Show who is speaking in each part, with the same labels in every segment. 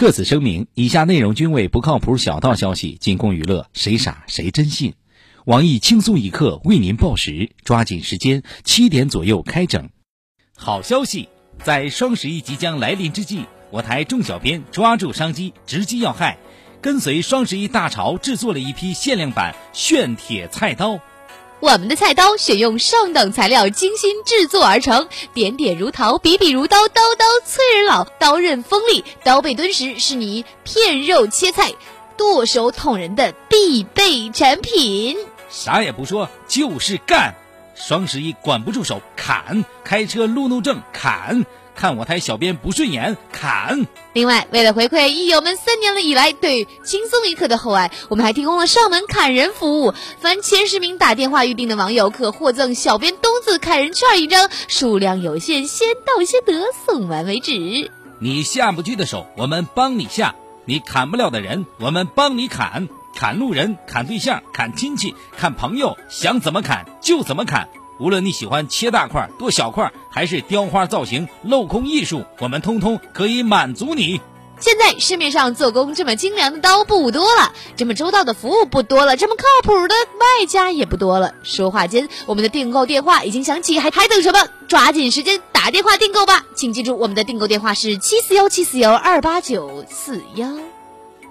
Speaker 1: 特此声明，以下内容均为不靠谱小道消息，仅供娱乐，谁傻谁真信。网易轻松一刻为您报时，抓紧时间，七点左右开整。好消息，在双十一即将来临之际，我台众小编抓住商机，直击要害，跟随双十一大潮制作了一批限量版炫铁菜刀。
Speaker 2: 我们的菜刀选用上等材料精心制作而成，点点如桃，笔笔如刀，刀刀催人老，刀刃锋利，刀背敦实，是你片肉切菜、剁手捅人的必备产品。
Speaker 1: 啥也不说，就是干！双十一管不住手，砍！开车路怒症，砍！看我台小编不顺眼，砍！
Speaker 2: 另外，为了回馈益友们三年了以来对轻松一刻的厚爱，我们还提供了上门砍人服务。凡前十名打电话预定的网友，可获赠小编冬字砍人券一张，数量有限，先到先得，送完为止。
Speaker 1: 你下不去的手，我们帮你下；你砍不了的人，我们帮你砍。砍路人，砍对象，砍亲戚，砍朋友，想怎么砍就怎么砍。无论你喜欢切大块、剁小块，还是雕花造型、镂空艺术，我们通通可以满足你。
Speaker 2: 现在市面上做工这么精良的刀不多了，这么周到的服务不多了，这么靠谱的卖家也不多了。说话间，我们的订购电话已经响起，还还等什么？抓紧时间打电话订购吧！请记住，我们的订购电话是七四幺七四幺二八九四幺。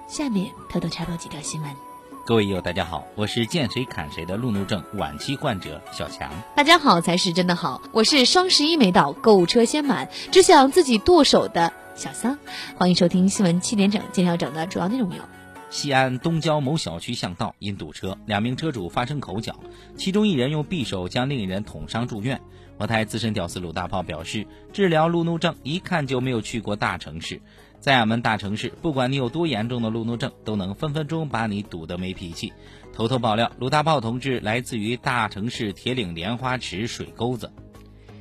Speaker 2: 下面偷偷插播几条新闻。
Speaker 1: 各位友，大家好，我是见谁砍谁的路怒症晚期患者小强。
Speaker 2: 大家好才是真的好，我是双十一没到，购物车先满，只想自己剁手的小桑。欢迎收听新闻七点整，今天要整的主要内容有：
Speaker 1: 西安东郊某小区巷道因堵车，两名车主发生口角，其中一人用匕首将另一人捅伤住院。我台资深屌丝鲁大炮表示，治疗路怒症一看就没有去过大城市。在俺们大城市，不管你有多严重的路怒症，都能分分钟把你堵得没脾气。偷偷爆料，鲁大炮同志来自于大城市铁岭莲花池水沟子。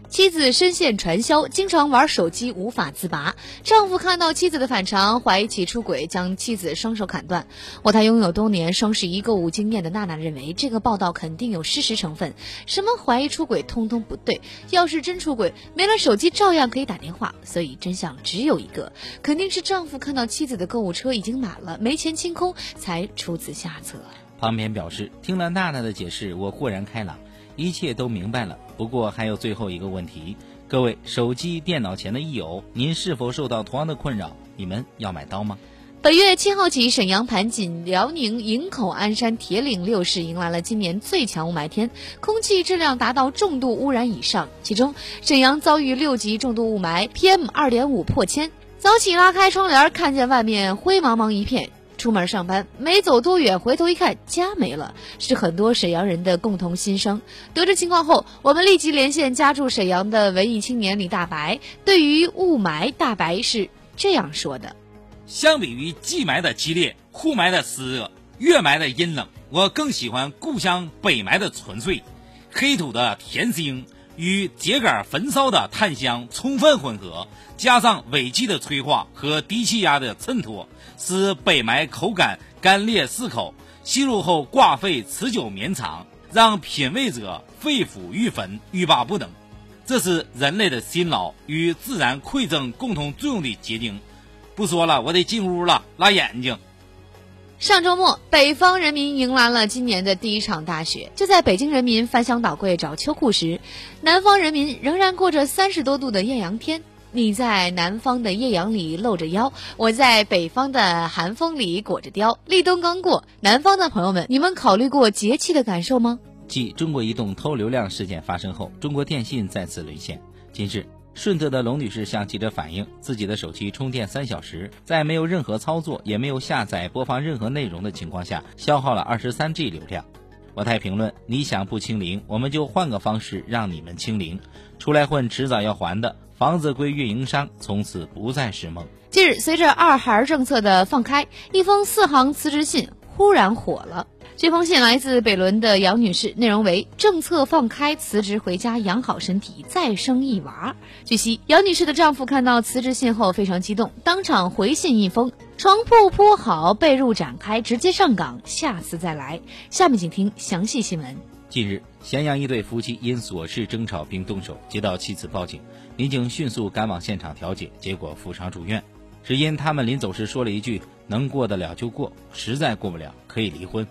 Speaker 2: 妻子深陷传销，经常玩手机无法自拔。丈夫看到妻子的反常，怀疑其出轨，将妻子双手砍断。我台拥有多年双十一购物经验的娜娜认为，这个报道肯定有事实成分。什么怀疑出轨，通通不对。要是真出轨，没了手机照样可以打电话。所以真相只有一个，肯定是丈夫看到妻子的购物车已经满了，没钱清空，才出此下策。
Speaker 1: 旁边表示，听了娜娜的解释，我豁然开朗。一切都明白了，不过还有最后一个问题，各位手机、电脑前的益友，您是否受到同样的困扰？你们要买刀吗？
Speaker 2: 本月七号起，沈阳盘锦、辽宁营口鞍山铁岭六市迎来了今年最强雾霾天，空气质量达到重度污染以上，其中沈阳遭遇六级重度雾霾，PM 二点五破千。早起拉开窗帘，看见外面灰茫茫一片。出门上班没走多远，回头一看家没了，是很多沈阳人的共同心声。得知情况后，我们立即连线家住沈阳的文艺青年李大白。对于雾霾，大白是这样说的：
Speaker 1: 相比于季霾的激烈、雾霾的湿热、月霾的阴冷，我更喜欢故乡北霾的纯粹，黑土的甜腥。与秸秆焚烧的炭香充分混合，加上尾气的催化和低气压的衬托，使北埋口感干裂适口，吸入后挂肺持久绵长，让品味者肺腑欲焚，欲罢不能。这是人类的辛劳与自然馈赠共同作用的结晶。不说了，我得进屋了，拉眼睛。
Speaker 2: 上周末，北方人民迎来了今年的第一场大雪。就在北京人民翻箱倒柜找秋裤时，南方人民仍然过着三十多度的艳阳天。你在南方的艳阳里露着腰，我在北方的寒风里裹着貂。立冬刚过，南方的朋友们，你们考虑过节气的感受吗？
Speaker 1: 继中国移动偷流量事件发生后，中国电信再次沦陷。近日。顺德的龙女士向记者反映，自己的手机充电三小时，在没有任何操作，也没有下载播放任何内容的情况下，消耗了二十三 G 流量。我太评论：你想不清零，我们就换个方式让你们清零。出来混，迟早要还的。房子归运营商，从此不再是梦。
Speaker 2: 近日，随着二孩政策的放开，一封四行辞职信忽然火了。这封信来自北仑的杨女士，内容为：政策放开，辞职回家养好身体，再生一娃。据悉，杨女士的丈夫看到辞职信后非常激动，当场回信一封：床铺铺好，被褥展开，直接上岗，下次再来。下面请听详细新闻。
Speaker 1: 近日，咸阳一对夫妻因琐事争吵并动手，接到妻子报警，民警迅速赶往现场调解，结果负伤住院。只因他们临走时说了一句“能过得了就过，实在过不了可以离婚”。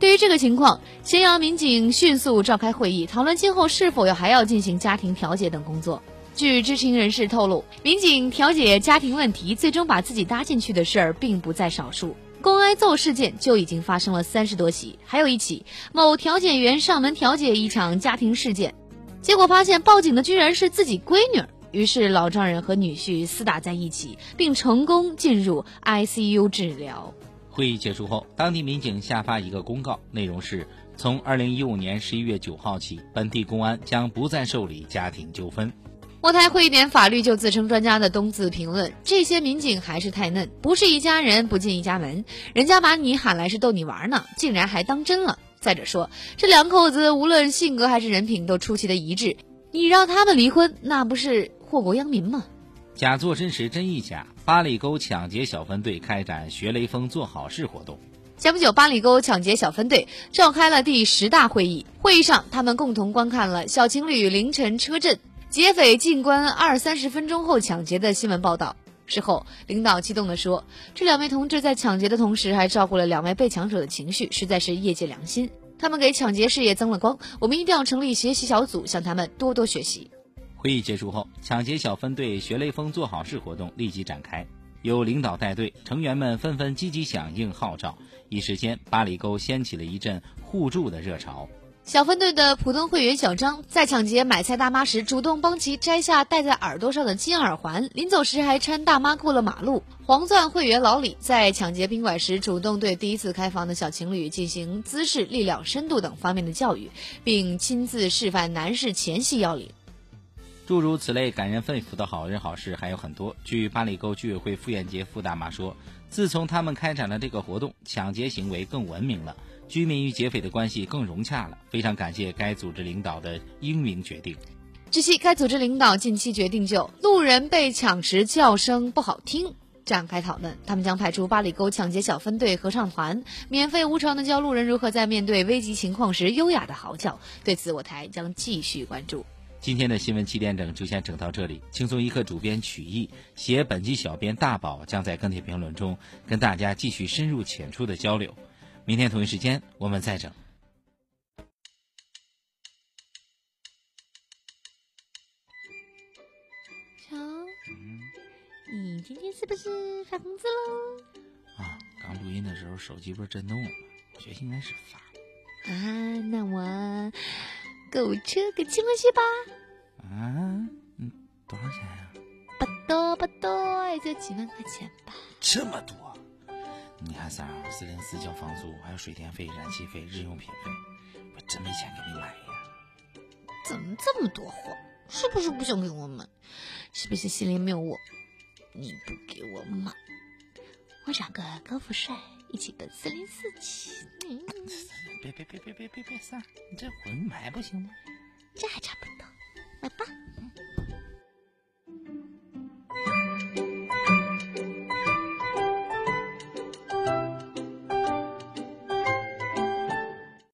Speaker 2: 对于这个情况，咸阳民警迅速召开会议，讨论今后是否要还要进行家庭调解等工作。据知情人士透露，民警调解家庭问题，最终把自己搭进去的事儿并不在少数。公挨揍事件就已经发生了三十多起，还有一起某调解员上门调解一场家庭事件，结果发现报警的居然是自己闺女，于是老丈人和女婿厮打在一起，并成功进入 ICU 治疗。
Speaker 1: 会议结束后，当地民警下发一个公告，内容是：从二零一五年十一月九号起，本地公安将不再受理家庭纠纷。
Speaker 2: 莫台会一点法律就自称专家的东子评论：这些民警还是太嫩，不是一家人不进一家门，人家把你喊来是逗你玩呢，竟然还当真了。再者说，这两口子无论性格还是人品都出奇的一致，你让他们离婚，那不是祸国殃民吗？
Speaker 1: 假作真实真亦假。八里沟抢劫小分队开展学雷锋做好事活动。
Speaker 2: 前不久，八里沟抢劫小分队召开了第十大会议。会议上，他们共同观看了小情侣凌晨车震、劫匪进关二三十分钟后抢劫的新闻报道。事后，领导激动地说：“这两位同志在抢劫的同时，还照顾了两位被抢者的情绪，实在是业界良心。他们给抢劫事业增了光。我们一定要成立学习小组，向他们多多学习。”
Speaker 1: 会议结束后，抢劫小分队学雷锋做好事活动立即展开，由领导带队，成员们纷纷积极响应号召，一时间八里沟掀起了一阵互助的热潮。
Speaker 2: 小分队的普通会员小张在抢劫买菜大妈时，主动帮其摘下戴在耳朵上的金耳环，临走时还搀大妈过了马路。黄钻会员老李在抢劫宾馆时，主动对第一次开房的小情侣进行姿势、力量、深度等方面的教育，并亲自示范男士前戏要领。
Speaker 1: 诸如此类感人肺腑的好人好事还有很多。据八里沟居委会傅艳杰傅大妈说，自从他们开展了这个活动，抢劫行为更文明了，居民与劫匪的关系更融洽了。非常感谢该组织领导的英明决定。
Speaker 2: 据悉，该组织领导近期决定就路人被抢时叫声不好听展开讨论，他们将派出八里沟抢劫小分队合唱团，免费无偿的教路人如何在面对危急情况时优雅的嚎叫。对此，我台将继续关注。
Speaker 1: 今天的新闻七点整就先整到这里。轻松一刻主编曲艺，写本期小编大宝将在跟帖评论中跟大家继续深入浅出的交流。明天同一时间我们再整。
Speaker 2: 瞧，你今天是不是发工资喽？
Speaker 1: 啊，刚录音的时候手机不是震动了吗？我觉得应该是发。
Speaker 2: 啊，那我。购物车给亲过去吧。
Speaker 1: 啊，嗯，多少钱呀？
Speaker 2: 不多不多，也就几万块钱吧。
Speaker 1: 这么多？你看三四零四交房租，还有水电费、燃气费、日用品费，我真没钱给你买呀。
Speaker 2: 怎么这么多货？是不是不想给我买？是不是心里没有我？你不给我买，我找个高富帅一起奔四零四去。嗯。
Speaker 1: 别别别别别别别散！你这混牌不行吗？
Speaker 2: 这还差不多，来吧。